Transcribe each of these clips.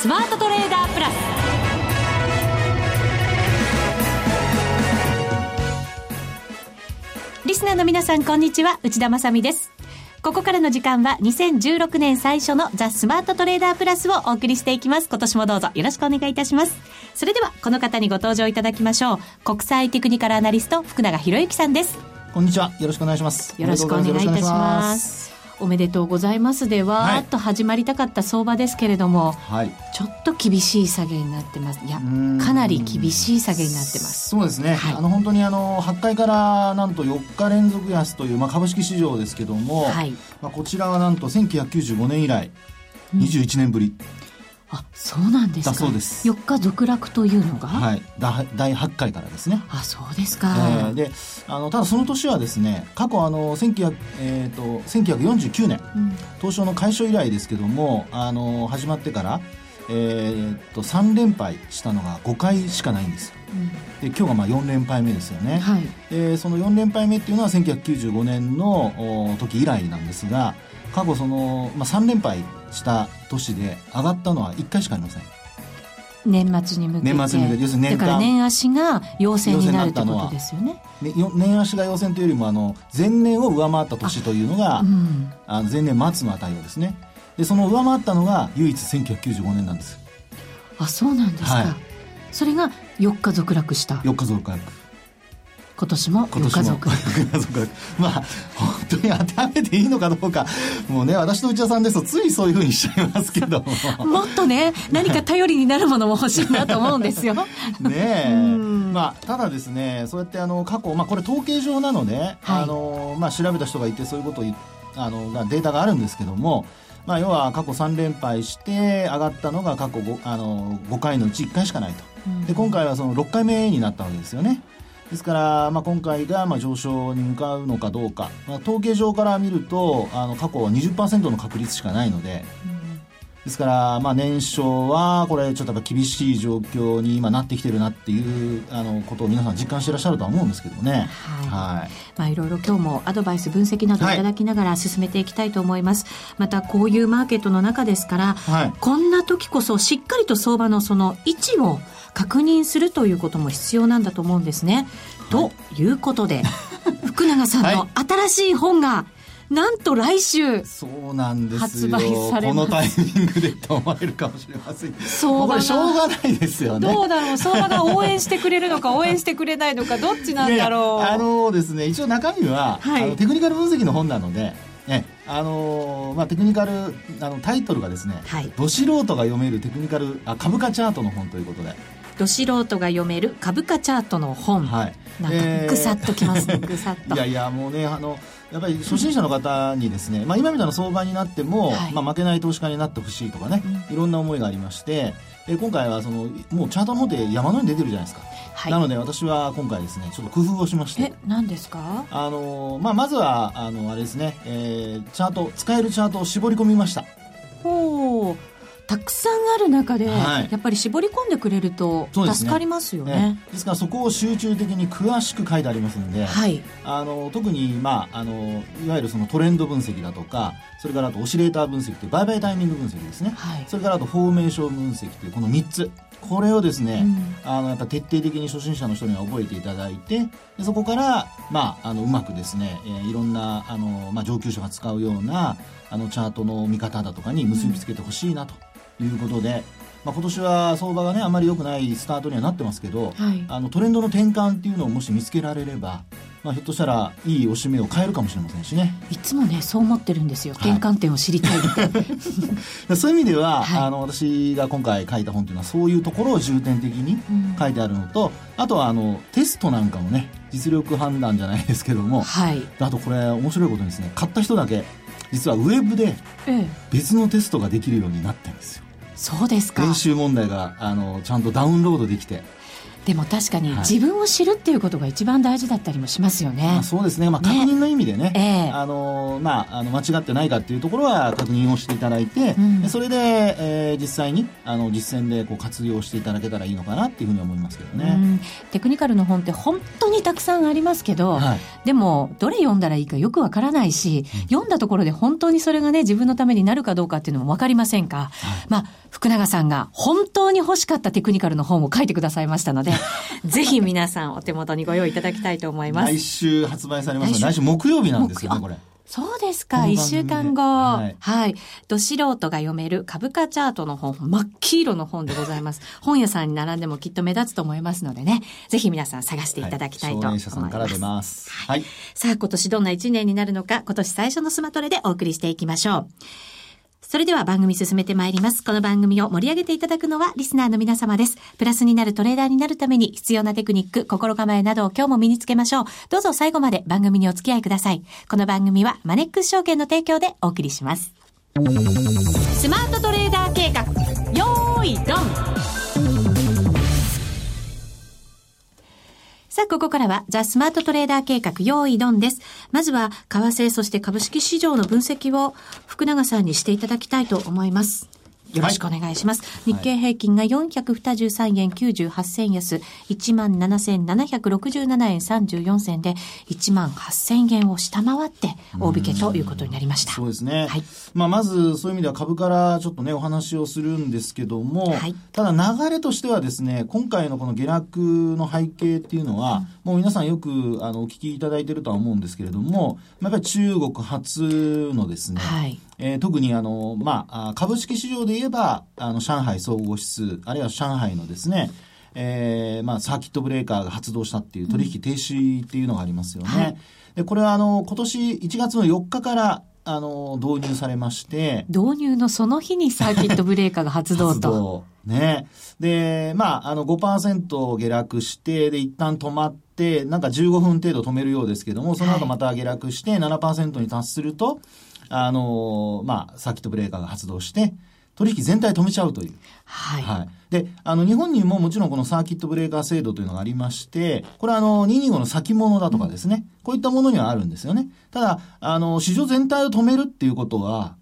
スマートトレーダープラスリスナーの皆さんこんにちは内田まさですここからの時間は2016年最初のザ・スマートトレーダープラスをお送りしていきます。今年もどうぞよろしくお願いいたします。それではこの方にご登場いただきましょう。国際テクニカルアナリスト福永博之さんです。こんにちは。よろしくお願いします。よろしくお願いいたします。おめでとうございます。でわーっと始まりたかった相場ですけれども、はい、ちょっと厳しい下げになってます。いやかなり厳しい下げになってます。そうですね、はい、あの本当にあの8回からなんと4日連続安という、まあ、株式市場ですけども、はい、まあ、こちらはなんと1995年以来21年ぶり、うんあそうなんですか。そうです。4日続落というのが？はい。第8回からですね。あそうですか、えー、であのただその年はですね過去あの1900、えーと、1949年、うん、東証の開所以来ですけどもあの始まってからえー、と3連敗したのが5回しかないんです。うん、で今日がまあ4連敗目ですよね、はい、でその4連敗目っていうのは1995年の時以来なんですが過去その、まあ、3連敗した年で上がったのは1回しかありません。年末に向けて。年末に向けて要するに年だから年足が陽線になるってことですよね。ね年足が陽線というよりもあの前年を上回った年というのがあ、うん、あの前年末の値をですね。でその上回ったのが唯一1995年なんです。あそうなんですか、はい、それが4日続落した。4日続落今年もご家族 まあ本当に当てはめていいのかどうか。もうね私と内田さんですとついそういうふうにしちゃいますけども。っとね何か頼りになるものも欲しいなと思うんですよ。ねえ。まあただですねそうやってあの過去まあこれ統計上なので、はい、あのまあ調べた人がいてそういうことをあのデータがあるんですけどもまあ、要は過去3連敗して上がったのが過去 5, あの5回のうち1回しかないと、で今回はその6回目になったわけですよね。ですから、まあ、今回がまあ上昇に向かうのかどうか、まあ、統計上から見るとあの過去は20%の確率しかないので、ですから、まあ、年少はこれちょっとやっぱ厳しい状況に今なってきてるなっていうあのことを皆さん実感していらっしゃるとは思うんですけどね。はい。はい、まあ、いろいろ今日もアドバイス分析などいただきながら進めていきたいと思います。はい、またこういうマーケットの中ですから、はい、こんな時こそしっかりと相場のその位置を確認するということも必要なんだと思うんですね。ということで、福永さんの新しい本が、なんと来週そうなんですよ。発売されこのタイミングでと思われるかもしれません。そうこれしょうがないですよね。どうだろう。相場が応援してくれるのか応援してくれないのかどっちなんだろう。あのですね一応中身は、はい、テクニカル分析の本なのでねあのー、まあ、テクニカルあのタイトルがですね、はい、ど素人が読めるテクニカルあ株価チャートの本ということで。ど素人が読める株価チャートの本、はい、なんかぐさっときますね、ぐさっと。いやいやもうねあのやっぱり初心者の方にですね、まあ、今みたいな相場になっても、はい、まあ、負けない投資家になってほしいとかね、いろんな思いがありましてえ今回はそのもうチャートの方で山のように出てるじゃないですか、はい、なので私は今回ですねちょっと工夫をしまして。え何ですか？あの、まあ、まずはあのあれですね、えー、チャート使えるチャートを絞り込みました。ほうたくさんある中で、はい、やっぱり絞り込んでくれると助かりますよね、ね、ですからそこを集中的に詳しく書いてありますので、はい、あの特に、まあ、あのいわゆるそのトレンド分析だとかそれからあとオシレーター分析という売買タイミング分析ですね、はい、それからあとフォーメーション分析というこの3つ。これをですね、うん、あのやっぱ徹底的に初心者の人には覚えていただいてでそこから、まあ、あのうまくですね、えー、いろんなあの、まあ、上級者が使うようなあのチャートの見方だとかに結びつけてほしいなと。うんいうことで、まあ、今年は相場がねあまり良くないスタートにはなってますけど、はい、あのトレンドの転換っていうのをもし見つけられれば、まあ、ひょっとしたらいいおしめを変えるかもしれませんしね。いつもねそう思ってるんですよ、転換点を知りたい そういう意味では、はい、あの私が今回書いた本というのはそういうところを重点的に書いてあるのと、うん、あとはあのテストなんかもね実力判断じゃないですけども、はい、あとこれ面白いことにですね。買った人だけ実はウェブで別のテストができるようになってるんですよ、そうですか。練習問題があのちゃんとダウンロードできて。でも確かに自分を知るっていうことが一番大事だったりもしますよね。まあ、そうですね、まあ、確認の意味でね、ねえ。ー、あのまあ、あの間違ってないかっていうところは確認をしていただいて、うん、それで、えー、実際にあの実践でこう活用していただけたらいいのかなっていうふうに思いますけどね。テクニカルの本って本当にたくさんありますけど、はい、でもどれ読んだらいいかよくわからないし、うん、読んだところで本当にそれがね自分のためになるかどうかっていうのもわかりませんか？はい、まあ福永さんが本当に欲しかったテクニカルの本を書いてくださいましたので、ぜひ皆さんお手元にご用意いただきたいと思います。来週発売されます来週木曜日なんですよね、これ。そうですか。一週間後。はい。はい。ど素人が読める株価チャートの本、真っ黄色の本でございます。本屋さんに並んでもきっと目立つと思いますのでね。ぜひ皆さん探していただきたいと思います。はい、さんから出ます。はい。さあ、今年どんな一年になるのか、今年最初のスマトレでお送りしていきましょう。それでは番組進めてまいります。この番組を盛り上げていただくのはリスナーの皆様です。プラスになるトレーダーになるために必要なテクニック、心構えなどを今日も身につけましょう。どうぞ最後まで番組にお付き合いください。この番組はマネックス証券の提供でお送りします。スマートトレーダー計画、よーい、ドンさあ、ここからは、ザ・スマートトレーダー計画、用意ドンです。まずは、為替、そして株式市場の分析を、福永さんにしていただきたいと思います。よろしくお願いします。はい、日経平均が423円98銭安、17,767円34銭で、1万8000円を下回って、大引けということになりました。そうですね。はい。まあ、まず、そういう意味では株からちょっとね、お話をするんですけども、はい、ただ流れとしてはですね、今回のこの下落の背景っていうのは、うん、もう皆さんよく、あの、お聞きいただいてるとは思うんですけれども、やっぱり中国初のですね、はいえー、特にあの、まあ、株式市場で言えば、あの、上海総合指数、あるいは上海のですね、えー、まあ、サーキットブレーカーが発動したっていう取引停止っていうのがありますよね。うんはい、で、これはあの、今年1月の4日から、あの、導入されまして。導入のその日にサーキットブレーカーが発動と。発動。ね。で、まあ、あの5%下落して、で、一旦止まって、なんか15分程度止めるようですけども、その後また下落して7%に達すると、あの、まあ、サーキットブレーカーが発動して、取引全体止めちゃうという。はい。はい。で、あの、日本にももちろんこのサーキットブレーカー制度というのがありまして、これはあの、225の先物だとかですね、うん、こういったものにはあるんですよね。ただ、あの、市場全体を止めるっていうことは、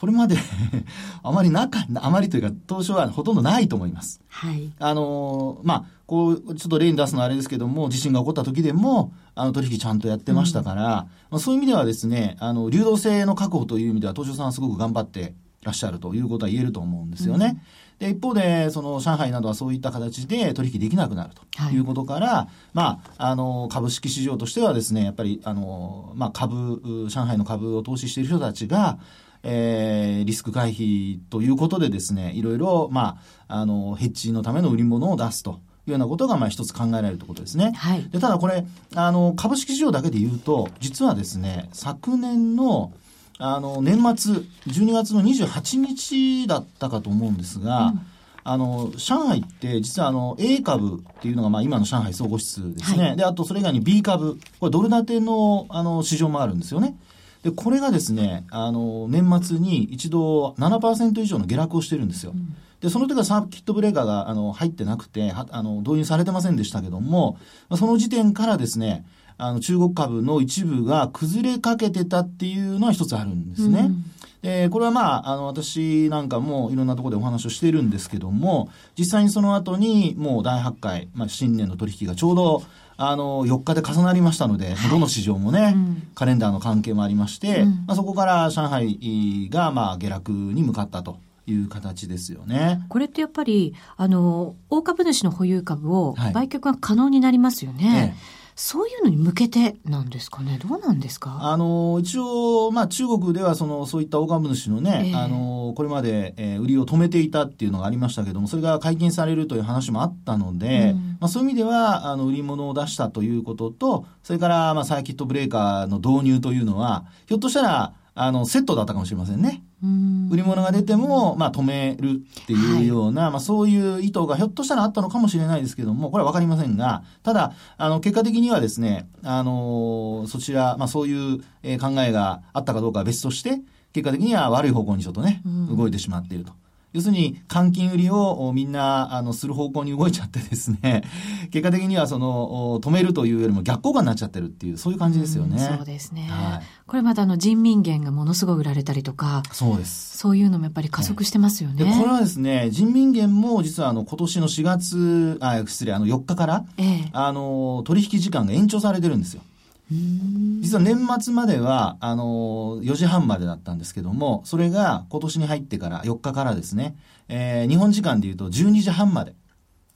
これまで あまりなか、あまりというか、当初はほとんどないと思います。はい。あの、まあ、こう、ちょっと例に出すのはあれですけども、地震が起こった時でも、あの、取引ちゃんとやってましたから、うん、まあ、そういう意味ではですね、あの、流動性の確保という意味では、東証さんはすごく頑張ってらっしゃるということは言えると思うんですよね。うん、で、一方で、その、上海などはそういった形で取引できなくなるということから、はい、まあ、あの、株式市場としてはですね、やっぱり、あの、まあ、株、上海の株を投資している人たちが、えー、リスク回避ということでですね、いろいろ、まあ、あの、ヘッジのための売り物を出すと。いうようなことが、まあ、一つ考えられるということですね。はい。で、ただこれ、あの、株式市場だけで言うと、実はですね、昨年の、あの、年末、12月の28日だったかと思うんですが、うん、あの、上海って実はあの、A 株っていうのがまあ今の上海総合指数ですね。はい、で、あとそれ以外に B 株、これドル建てのあの市場もあるんですよね。で、これがですね、あの、年末に一度7%以上の下落をしてるんですよ。うんで、その時はサーキットブレーカーが、あの、入ってなくて、あの、導入されてませんでしたけども、その時点からですね、あの、中国株の一部が崩れかけてたっていうのは一つあるんですね。うんで、これはまあ、あの、私なんかもいろんなところでお話をしているんですけども、実際にその後にもう大発会、まあ、新年の取引がちょうど、あの、4日で重なりましたので、はい、どの市場もね、うん、カレンダーの関係もありまして、うん、まあ、そこから上海が、まあ、下落に向かったと。いう形ですよね。これってやっぱり、あの、大株主の保有株を売却が可能になりますよね。はいねそういうのに向けてなんですかね、どうなんですか？あの一応、まあ、中国ではそのそういった大株主のね、えー、あのこれまで、えー、売りを止めていたっていうのがありましたけども、それが解禁されるという話もあったので、うん、まあ、そういう意味ではあの売り物を出したということと、それから、まあ、サーキットブレーカーの導入というのは、ひょっとしたら、あの、セットだったかもしれませんね。売り物が出ても、まあ、止めるっていうような、はい、まあ、そういう意図がひょっとしたらあったのかもしれないですけども、これはわかりませんが、ただ、あの、結果的にはですね、あの、そちら、まあ、そういう、え考えがあったかどうかは別として、結果的には悪い方向にちょっとね、動いてしまっていると。要するに換金売りをみんなあのする方向に動いちゃってですね、結果的にはその止めるというよりも逆効果になっちゃってるっていう、そういう感じですよね。うそうですね。はい、これまたあの人民元がものすごい売られたりとか、そうです。そういうのもやっぱり加速してますよね。はい、これはですね、人民元も実はあの今年の4月、あ、失礼、あの4日から、ええ、あの取引時間が延長されてるんですよ。実は年末までは、あの4時半までだったんですけども、それが今年に入ってから4日からですね、えー、日本時間で言うと12時半まで。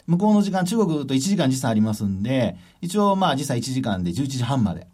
向こうの時間、中国と1時間時差ありますんで、一応まあ時差1時間で11時半まで。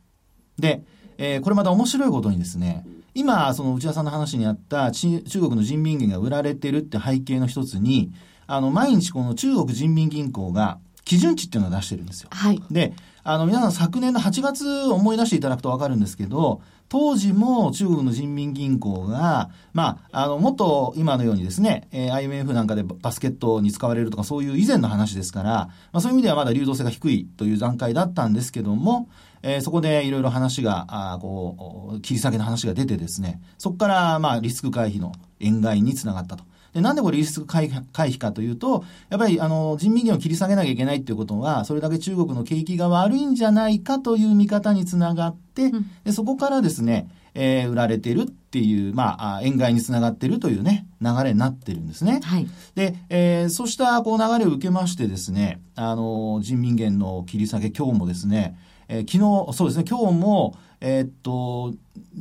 で、えー、これまた面白いことにですね、今、その内田さんの話にあった中国の人民元が売られてるって背景の一つに、あの、毎日この中国人民銀行が基準値っていうのを出してるんですよ。はい。で、あの、皆さん昨年の8月思い出していただくとわかるんですけど、当時も中国の人民銀行が、まあ、あの、もっと今のようにですね、えー、IMF なんかでバスケットに使われるとかそういう以前の話ですから、まあそういう意味ではまだ流動性が低いという段階だったんですけども、えー、そこでいろいろ話が、あこう、切り下げの話が出てですね、そこからまあリスク回避の円買いにつながったと。で、なんでこれリスク回避かというと、やっぱりあの人民元を切り下げなきゃいけないっていうことは、それだけ中国の景気が悪いんじゃないかという見方につながって、うん、でそこからですね、えー、売られてるっていう、まあ、円買いにつながってるというね、流れになってるんですね。はい。で、えー、そうしたこう流れを受けましてですね、あの、人民元の切り下げ、今日もですね、えー、昨日、そうですね、今日も、えー、っと、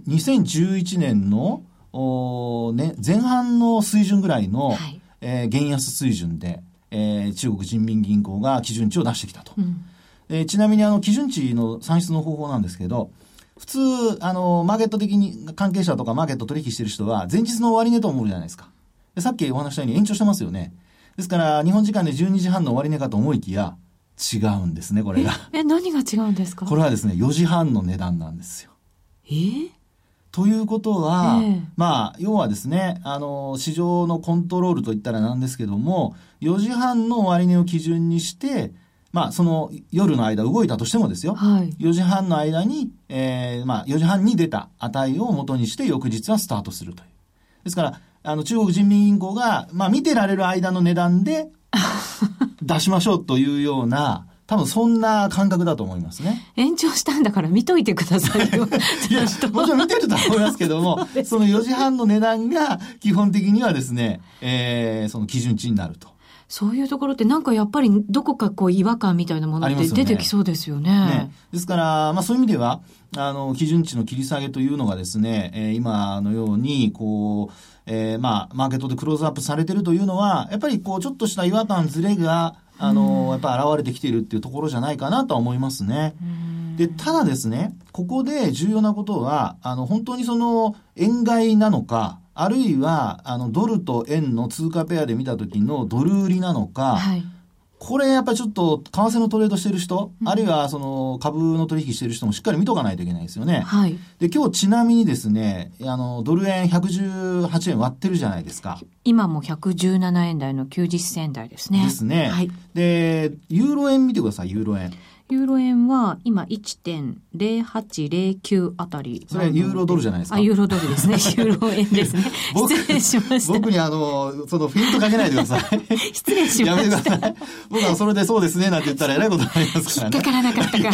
2011年のお、ね、前半の水準ぐらいの、はい、えー、減安水準で、えー、中国人民銀行が基準値を出してきたと。うん、えー、ちなみにあの基準値の算出の方法なんですけど、普通、あの、マーケット的に関係者とかマーケット取引してる人は、前日の終値と思うじゃないですか。でさっきお話したように延長してますよね。ですから、日本時間で12時半の終値かと思いきや、違うんですね、これが。え、何が違うんですか？これはですね、4時半の値段なんですよ。えー、ということは、えー、まあ、要はですね、あの、市場のコントロールといったらなんですけども、4時半の終値を基準にして、まあ、その夜の間動いたとしてもですよ。はい、4時半の間に、えー、まあ、4時半に出た値を元にして翌日はスタートするという。ですから、あの、中国人民銀行が、まあ、見てられる間の値段で 出しましょうというような、多分そんな感覚だと思いますね。延長したんだから見といてくださいよ。いや、もちろん見てると思いますけども、その4時半の値段が基本的にはですね、えー、その基準値になると。そういうところってなんかやっぱりどこかこう違和感みたいなものって出てきそうですよね。ねねですから、まあそういう意味では、あの、基準値の切り下げというのがですね、えー、今のように、こう、えー、まあ、マーケットでクローズアップされてるというのは、やっぱりこう、ちょっとした違和感、ずれが、あの、やっぱり現れてきているっていうところじゃないかなとは思いますね。で、ただですね、ここで重要なことは、あの、本当にその、円買いなのか、あるいは、あの、ドルと円の通貨ペアで見た時のドル売りなのか、はい、これやっぱりちょっと、為替のトレードしてる人、うん、あるいはその株の取引してる人もしっかり見とかないといけないですよね。はい。で、今日ちなみにですね、あの、ドル円118円割ってるじゃないですか。今も117円台の90銭台ですね。ですね。はい。で、ユーロ円見てください、ユーロ円。ユーロ円は今1.0809あたり。それはユーロドルじゃないですか？あ、ユーロドルですね。ユーロ円ですね。失礼しました。僕にあの、そのフィントかけないでください。失礼しました。やめてください。僕はそれでそうですねなんて言ったらえらいことになりますからね。引っかからなかったか。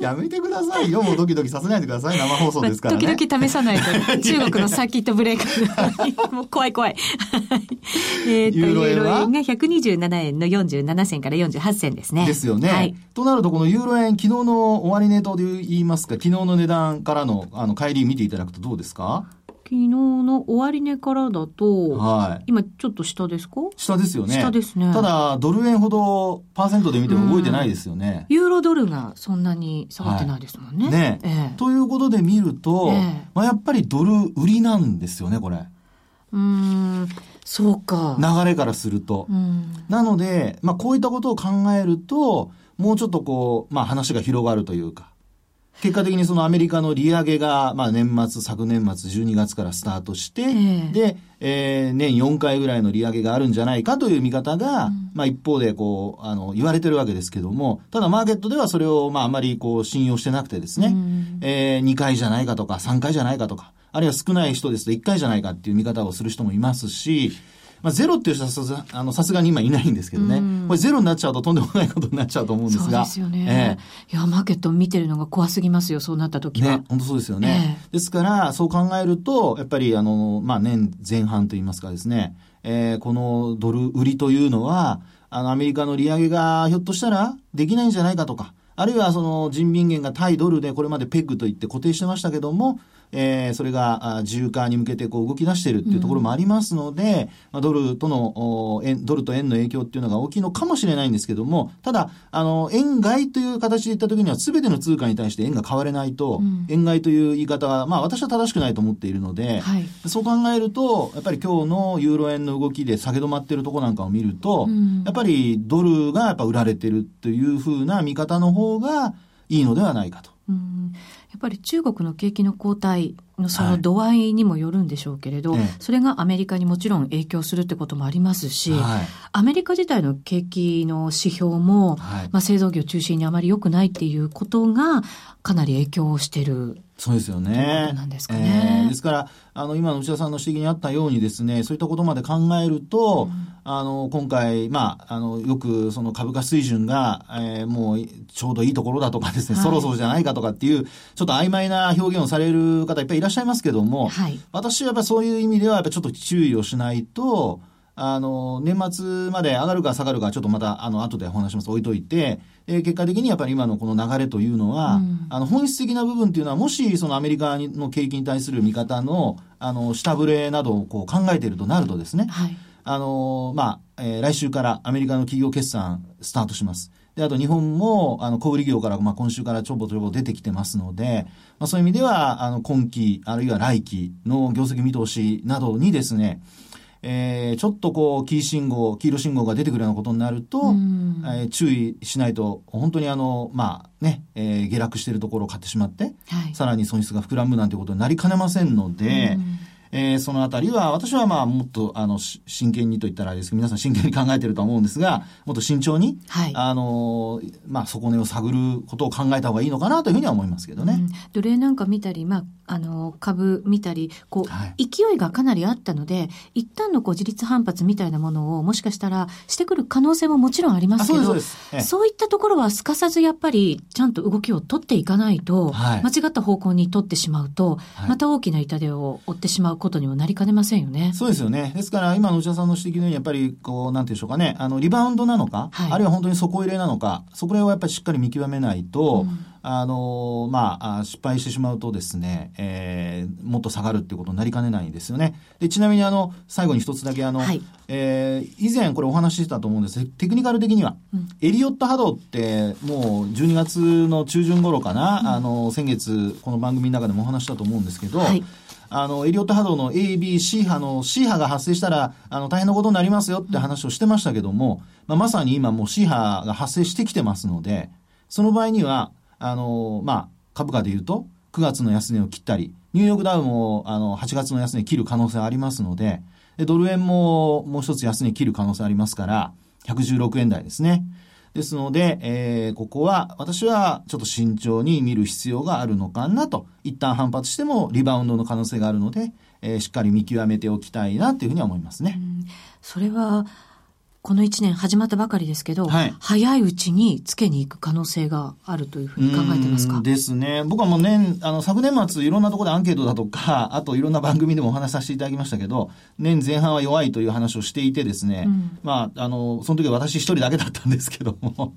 やめてくださいよ。もうドキドキさせないでください。生放送ですからね。時々試さないと。中国のサーキットブレイク。もう怖い怖い。えっと、ユーロ円が127円の47銭から48銭ですね。ですよね。はい。となると、このユーロ円、昨日の終値とで言いますか、昨日の値段からのあの帰り見ていただくとどうですか？昨日の終値からだと、はい、今ちょっと下ですか？下ですよね。下ですね。ただ、ドル円ほどパーセントで見ても動いてないですよね。ユーロドルがそんなに下がってないですもんね。はい、ね、ええ、ということで見ると、ええ、まあ、やっぱりドル売りなんですよね、これ。うん、そうか。流れからすると。なので、まあ、こういったことを考えると、もうちょっとこう、まあ話が広がるというか、結果的にそのアメリカの利上げが、まあ年末、昨年末12月からスタートして、えー、で、えー、年4回ぐらいの利上げがあるんじゃないかという見方が、うん、まあ一方でこう、あの、言われてるわけですけども、ただマーケットではそれをまああまりこう信用してなくてですね、うん、えー、2回じゃないかとか3回じゃないかとか、あるいは少ない人ですと1回じゃないかっていう見方をする人もいますし、まあ、ゼロっていう人はさあのさすがに今いないんですけどね、これゼロになっちゃうととんでもないことになっちゃうと思うんですが。そうですよね。えー、いや、マーケット見てるのが怖すぎますよ、そうなった時は。ね、本当そうですよね。えー、ですから、そう考えると、やっぱり、あの、まあ、年前半といいますかですね、えー、このドル売りというのは、あの、アメリカの利上げがひょっとしたらできないんじゃないかとか、あるいはその人民元が対ドルでこれまでペグといって固定してましたけども、えー、それが自由化に向けてこう動き出しているっていうところもありますので、まあ、ドルとの円、ドルと円の影響っていうのが大きいのかもしれないんですけども、ただ、あの、円買いという形で言ったときには、すべての通貨に対して円が買われないと、うん、円買いという言い方は、まあ私は正しくないと思っているので、はい、そう考えると、やっぱり今日のユーロ円の動きで下げ止まっているところなんかを見ると、うん、やっぱりドルがやっぱ売られてるというふうな見方の方がいいのではないかと。うん。やっぱり中国の景気の後退のその度合いにもよるんでしょうけれど、はい、それがアメリカにもちろん影響するってこともありますし、はい、アメリカ自体の景気の指標も、はい、まあ、製造業中心にあまり良くないっていうことがかなり影響してるそうですよね。なんですかね。えー、ですから、あの、今の内田さんの指摘にあったようにですね、そういったことまで考えると、うん、あの、今回、まあ、あの、よくその株価水準が、えー、もうちょうどいいところだとかですね、はい、そろそろじゃないかとかっていう、ちょっと曖昧な表現をされる方いっぱいいらっしゃいますけども、はい、私はやっぱりそういう意味では、やっぱりちょっと注意をしないと、あの、年末まで上がるか下がるか、ちょっとまた、あの、後でお話します。置いといて、えー、結果的にやっぱり今のこの流れというのは、うん、あの、本質的な部分っていうのは、もし、そのアメリカの景気に対する見方の、あの、下振れなどをこう考えているとなるとですね、はい、あの、まあ、えー、来週からアメリカの企業決算スタートします。で、あと日本も、あの、小売業から、まあ、今週からちょぼちょぼ出てきてますので、まあ、そういう意味では、あの、今期、あるいは来期の業績見通しなどにですね、えー、ちょっとこう、キー信号、黄色信号が出てくるようなことになると、えー、注意しないと、本当にあの、まあね、えー、下落しているところを買ってしまって、はい、さらに損失が膨らむなんてことになりかねませんので、えー、そのあたりは、私はまあ、もっと、あの、真剣にと言ったらあれですけど、皆さん真剣に考えてると思うんですが、もっと慎重に、はい、あの、まあ、底根を探ることを考えた方がいいのかなというふうには思いますけどね。うん、奴隷なんか見たり、まあ、あの、株見たり、こう、はい、勢いがかなりあったので、一旦のこう自立反発みたいなものをもしかしたらしてくる可能性ももちろんありますけど、そうそういったところはすかさずやっぱりちゃんと動きを取っていかないと、はい、間違った方向に取ってしまうと、また大きな痛手を負ってしまうことにもなりかねませんよね。そうですよね。ですから今の内田さんの指摘のようにやっぱりこう、なんていうんでしょうかね、あの、リバウンドなのか、はい、あるいは本当に底入れなのか、そこら辺をやっぱりしっかり見極めないと、うん。あのまあ、失敗してしまうとですね、えー、もっと下がるっていうことになりかねないんですよね。で、ちなみにあの、最後に一つだけあの、はい、えー、以前これお話ししてたと思うんです。テクニカル的には、うん、エリオット波動ってもう12月の中旬頃かな、うん、あの、先月この番組の中でもお話したと思うんですけど、はいあの、エリオット波動の A、B、C 波の C 波が発生したら、あの、大変なことになりますよって話をしてましたけども、まあ、まさに今もう C 波が発生してきてますので、その場合には、あの、まあ、株価で言うと、9月の安値を切ったり、ニューヨークダウも、あの、8月の安値切る可能性ありますので、で、ドル円ももう一つ安値切る可能性ありますから、116円台ですね。ですので、えー、ここは私はちょっと慎重に見る必要があるのかなと。一旦反発してもリバウンドの可能性があるので、えー、しっかり見極めておきたいなというふうには思いますね。それは、この1年始まったばかりですけど、はい、早いうちにつけに行く可能性があるというふうに考えてますか？ですね。僕はもう年、あの、昨年末いろんなところでアンケートだとか、あといろんな番組でもお話しさせていただきましたけど、年前半は弱いという話をしていてですね、うん、まあ、あの、その時は私一人だけだったんですけども。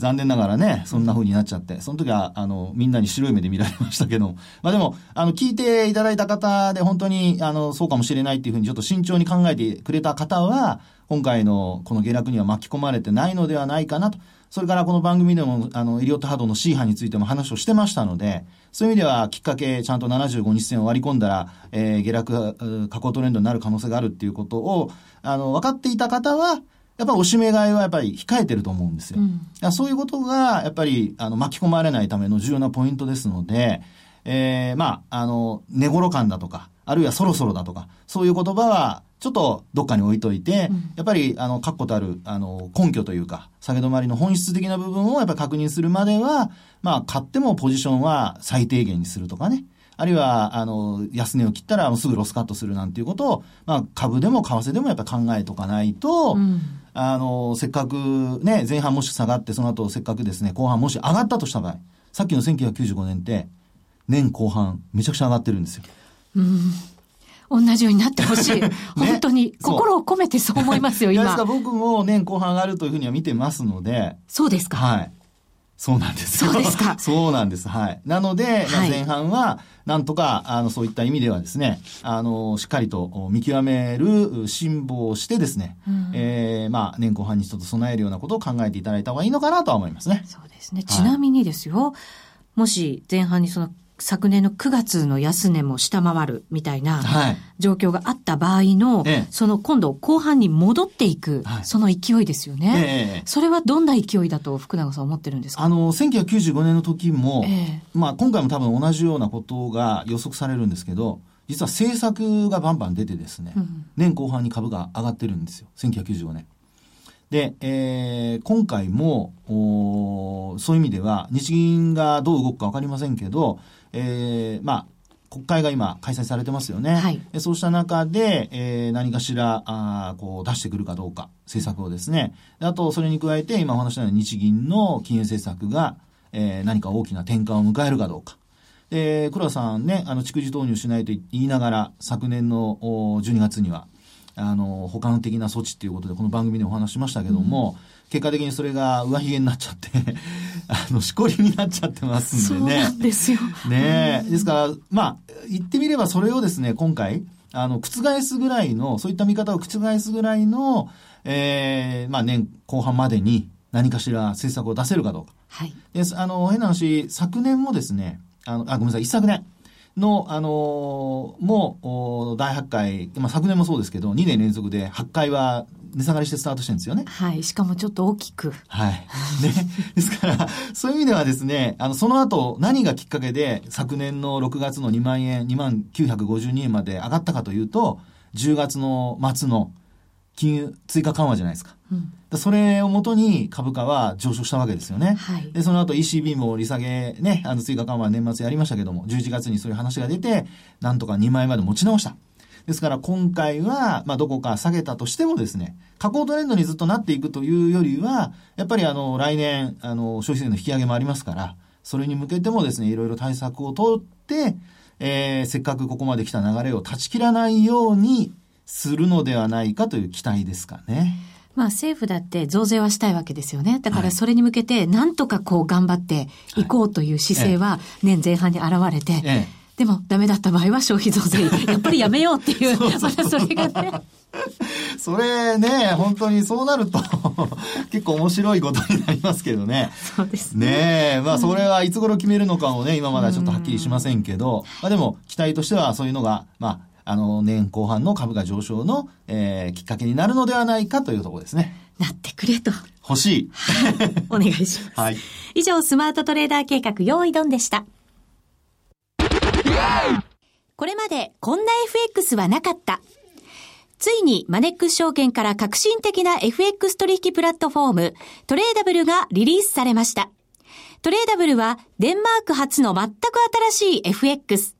残念ながらね、そんな風になっちゃって、その時は、あの、みんなに白い目で見られましたけど、まあでも、あの、聞いていただいた方で、本当に、あの、そうかもしれないっていうふうに、ちょっと慎重に考えてくれた方は、今回のこの下落には巻き込まれてないのではないかなと。それからこの番組でも、あの、エリオット波動の C 波についても話をしてましたので、そういう意味ではきっかけ、ちゃんと75日線を割り込んだら、えー、下落、下降トレンドになる可能性があるっていうことを、あの、分かっていた方は、やっぱりおしめ買いはやっぱり控えてると思うんですよ。うん、そういうことが、やっぱり、あの、巻き込まれないための重要なポイントですので、えー、まあ、あの、寝頃感だとか、あるいはそろそろだとか、そういう言葉は、ちょっとどっかに置いといて、うん、やっぱり、あの、確固たる、あの、根拠というか、下げ止まりの本質的な部分をやっぱり確認するまでは、まあ、買ってもポジションは最低限にするとかね。あるいは、あの、安値を切ったらすぐロスカットするなんていうことを、まあ、株でも為替でもやっぱり考えとかないと、うん、あの、せっかくね、前半もし下がって、その後せっかくですね、後半もし上がったとした場合、さっきの1995年って、年後半、めちゃくちゃ上がってるんですよ。うん同じようになってほしい。ね、本当に、心を込めてそう思いますよ、今。僕も年後半上がるというふうには見てますので。そうですか。はい。そうなんですそうですか。そうなんです。はい。なので、まあ、前半は、なんとか、あの、そういった意味ではですね、あの、しっかりと見極める辛抱をしてですね、うん、えー、まあ、年後半にちょっと備えるようなことを考えていただいた方がいいのかなとは思いますね。そうですね。ちなみにですよ、はい、もし前半にその昨年の9月の安値も下回るみたいな状況があった場合の、はい、その今度後半に戻っていく、その勢いですよね、ええ、それはどんな勢いだと福永さん思ってるんですか？あの、1995年の時も、え、まあ今回も多分同じようなことが予測されるんですけど、実は政策がバンバン出てですね、うん、年後半に株が上がってるんですよ、1995年。で、えー、今回もお、そういう意味では、日銀がどう動くか分かりませんけど、えー、まあ、国会が今開催されてますよね。はい、そうした中で、えー、何かしら、あこう出してくるかどうか、政策をですね。あと、それに加えて、今お話したように日銀の金融政策が、えー、何か大きな転換を迎えるかどうか。で、黒田さんね、あの、蓄次投入しないと言いながら、昨年の12月には、あの、保管的な措置っていうことで、この番組でお話しましたけども、うん結果的にそれが 上髭になっちゃって あの、しこりになっちゃってますんでね。そうなんですよ。ねですから、まあ、言ってみればそれをですね、今回、あの、覆すぐらいの、そういった見方を覆すぐらいの、ええー、まあ年後半までに何かしら政策を出せるかどうか。はい。で、あの、変な話、昨年もですね、あの、あ、ごめんなさい、一昨年。の、あのー、もう、第8回、まあ、昨年もそうですけど、2年連続で8回は値下がりしてスタートしてるんですよね。はい。しかもちょっと大きく。はい。ね。ですから、そういう意味ではですね、あの、その後、何がきっかけで、昨年の6月の2万円、2万952円まで上がったかというと、10月の末の金融追加緩和じゃないですか。うん、それをもとに株価は上昇したわけですよね。はい、で、その後 ECB も利下げね、あの追加緩和年末やりましたけども、11月にそういう話が出て、なんとか2万円まで持ち直した。ですから今回は、まあ、どこか下げたとしてもですね、下降トレンドにずっとなっていくというよりは、やっぱりあの、来年、あの、消費税の引き上げもありますから、それに向けてもですね、いろいろ対策を取って、えー、せっかくここまで来た流れを断ち切らないようにするのではないかという期待ですかね。まあ政府だって増税はしたいわけですよね。だからそれに向けてなんとかこう頑張っていこうという姿勢は年前半に現れて、ええでもダメだった場合は消費増税、やっぱりやめようっていう、またそれがね。それね、本当にそうなると 結構面白いことになりますけどね。そうですね。ねまあそれはいつ頃決めるのかもね、今まだちょっとはっきりしませんけど、まあでも期待としてはそういうのが、まあ、あの、年後半の株価上昇の、えー、きっかけになるのではないかというところですね。なってくれと。欲しい。お願いします。はい。以上、スマートトレーダー計画、用意ドンでした。これまでこんな FX はなかった。ついにマネックス証券から革新的な FX 取引プラットフォームトレーダブルがリリースされました。トレーダブルはデンマーク初の全く新しい FX。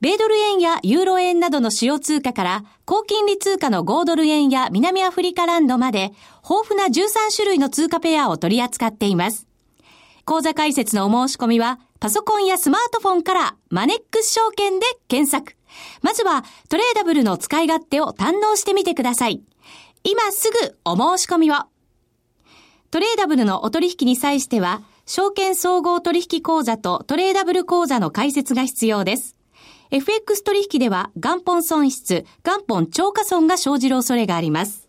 米ドル円やユーロ円などの主要通貨から高金利通貨の5ドル円や南アフリカランドまで豊富な13種類の通貨ペアを取り扱っています。講座解説のお申し込みはパソコンやスマートフォンからマネックス証券で検索。まずはトレーダブルの使い勝手を堪能してみてください。今すぐお申し込みを。トレーダブルのお取引に際しては、証券総合取引口座とトレーダブル口座の開設が必要です。FX 取引では元本損失、元本超過損が生じる恐れがあります。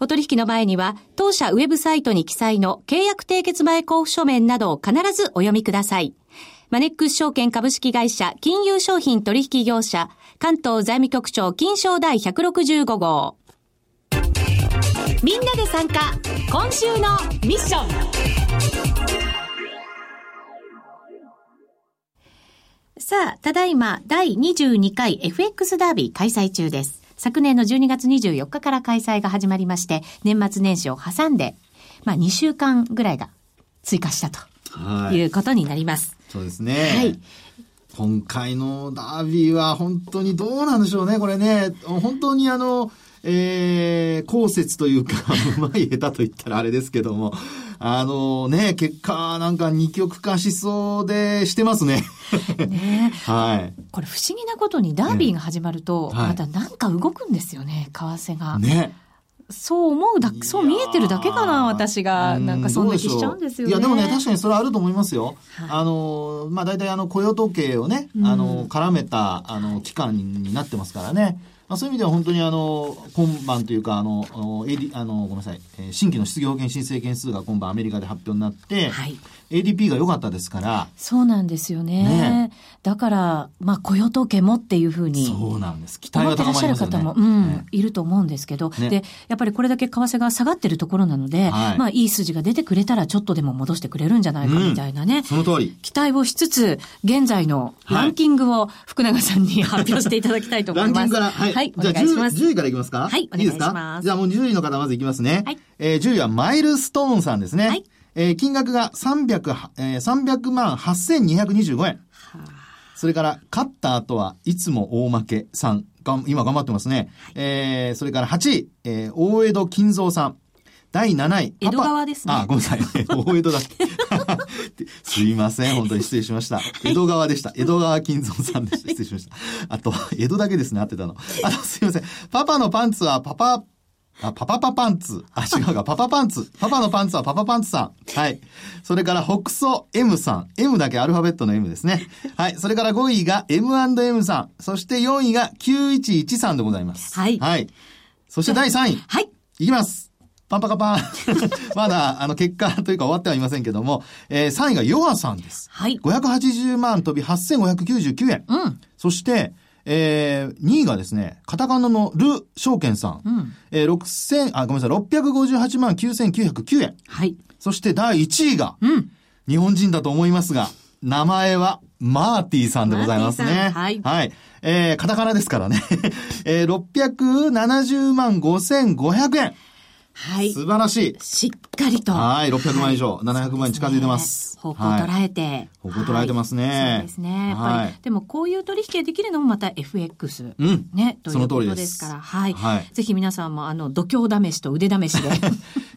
お取引の前には、当社ウェブサイトに記載の契約締結前交付書面などを必ずお読みください。マネックス証券株式会社金融商品取引業者関東財務局長金賞第165号。みんなで参加今週のミッションさあ、ただいま第22回 FX ダービー開催中です。昨年の12月24日から開催が始まりまして、年末年始を挟んで、まあ2週間ぐらいが追加したということになります。そうですね。はい。今回のダービーは本当にどうなんでしょうね、これね。本当にあの、えー、後節というか、うまい下手と言ったらあれですけども、あのね、結果なんか二極化しそうでしてますね。ね はい。これ不思議なことにダービーが始まると、またなんか動くんですよね、為替が。ね。そう思うだ、そう見えてるだけかな、私が。なんかそんな気しちゃうんですよね。いや、でもね、確かにそれはあると思いますよ。はい、あの、まあ、大体あの、雇用統計をね、あの、絡めた、あの、期間になってますからね。まあ、そういう意味では本当にあの、今晩というか、あの、あの、ごめんなさい、えー、新規の失業保険申請件数が今晩アメリカで発表になって、はい、ADP が良かったですから。そうなんですよね。ねだから、まあ、雇用統計もっていうふうに。そうなんです。期待が高まりますよね。方も、うん、ね、いると思うんですけど、ね、で、やっぱりこれだけ為替が下がってるところなので、はい、まあ、いい数字が出てくれたらちょっとでも戻してくれるんじゃないかみたいなね。うん、その通り。期待をしつつ、現在のランキングを福永さんに 発表していただきたいと思います。ランキングから、はい。はい。じゃあ 10, 10位からいきますか？はい、お願いします。じゃあもう10位の方まずいきますね。はい。えー、10位はマイルストーンさんですね。はい。えー、金額が300、えー、300万8225円。それから、勝った後はいつも大負けさん。が今頑張ってますね。はい、えー、それから8位、えー、大江戸金蔵さん。第7位。江戸川ですね。あ、ごめんなさい。大江戸だっけ。すいません。本当に失礼しました。江戸川でした。江戸川金蔵さんでした。失礼しました。あと、江戸だけですね、合ってたの。あと、すいません。パパのパンツはパパあ、パパパパンツ。あ、違うか、パパパンツ。パパのパンツはパパパンツさん。はい。それから、北総 M さん。M だけアルファベットの M ですね。はい。それから5位が M&M さん。そして4位が911さんでございます。はい。はい。そして第3位。はい。いきます。パンパカパン。まだ、あの、結果というか終わってはいませんけども、えー、3位がヨアさんです。はい。580万飛び8599円。うん。そして、えー、2位がですね、カタカナのル証券さん。うん、えー、6000、あ、ごめんなさい、658万9909円。はい。そして第1位が、うん、日本人だと思いますが、名前はマーティーさんでございますね。はい。はい。えー、カタカナですからね。えー、670万5500円。はい。素晴らしい。しっかりと。はい、600万以上、はい、700万に近づいてます。方向捉えて。方向捉えてますね。そうですね。やっぱり、でもこういう取引ができるのもまた FX。うん。ね、ということですから。はい。はい。ぜひ皆さんも、あの、度胸試しと腕試しで。い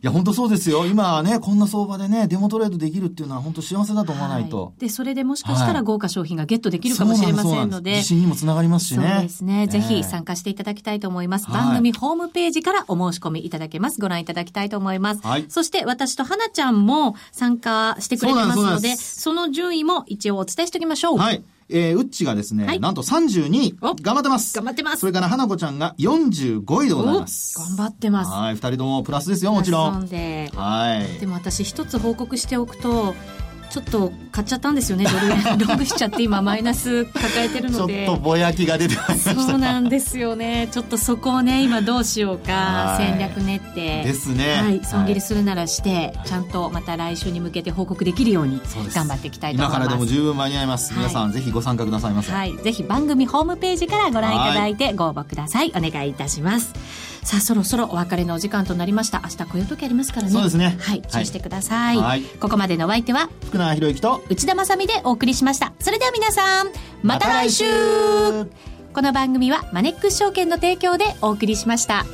や、本当そうですよ。今はね、こんな相場でね、デモトレードできるっていうのは本当幸せだと思わないと。で、それでもしかしたら豪華商品がゲットできるかもしれませんので。自信にもつながりますしね。そうですね。ぜひ参加していただきたいと思います。番組ホームページからお申し込みいただけます。ご覧いただきたいと思います。思います。はい。そして私と花ちゃんも参加してくれてますので、その順位も一応お伝えしておきましょう。はい。えー、うっちがですね、はい、なんと32位。頑張ってます。頑張ってます。それから花子ちゃんが45位でございます。頑張ってます。はい、二人ともプラスですよ、もちろん。で。はい。でも私一つ報告しておくと、ちょっと買っちゃったんですよね。ドル円。ロングしちゃって今マイナス抱えてるので。ちょっとぼやきが出てまいそうなんですよね。ちょっとそこをね今どうしようか。戦略練って。ですね。はい。損切りするならして、はい、ちゃんとまた来週に向けて報告できるように頑張っていきたいと思います。今からでも十分間に合います、はい、皆さんぜひご参加くださいませ。はい。ぜひ番組ホームページからご覧いただいてご応募ください。お願いいたしますさあそろそろお別れのお時間となりました。明日雇用時ありますからね。そうですね。はい注意してください、はい、ここまでのお相手は福永博之と内田まさみでお送りしました。それでは皆さんまた来週。この番組はマネックス証券の提供でお送りしました。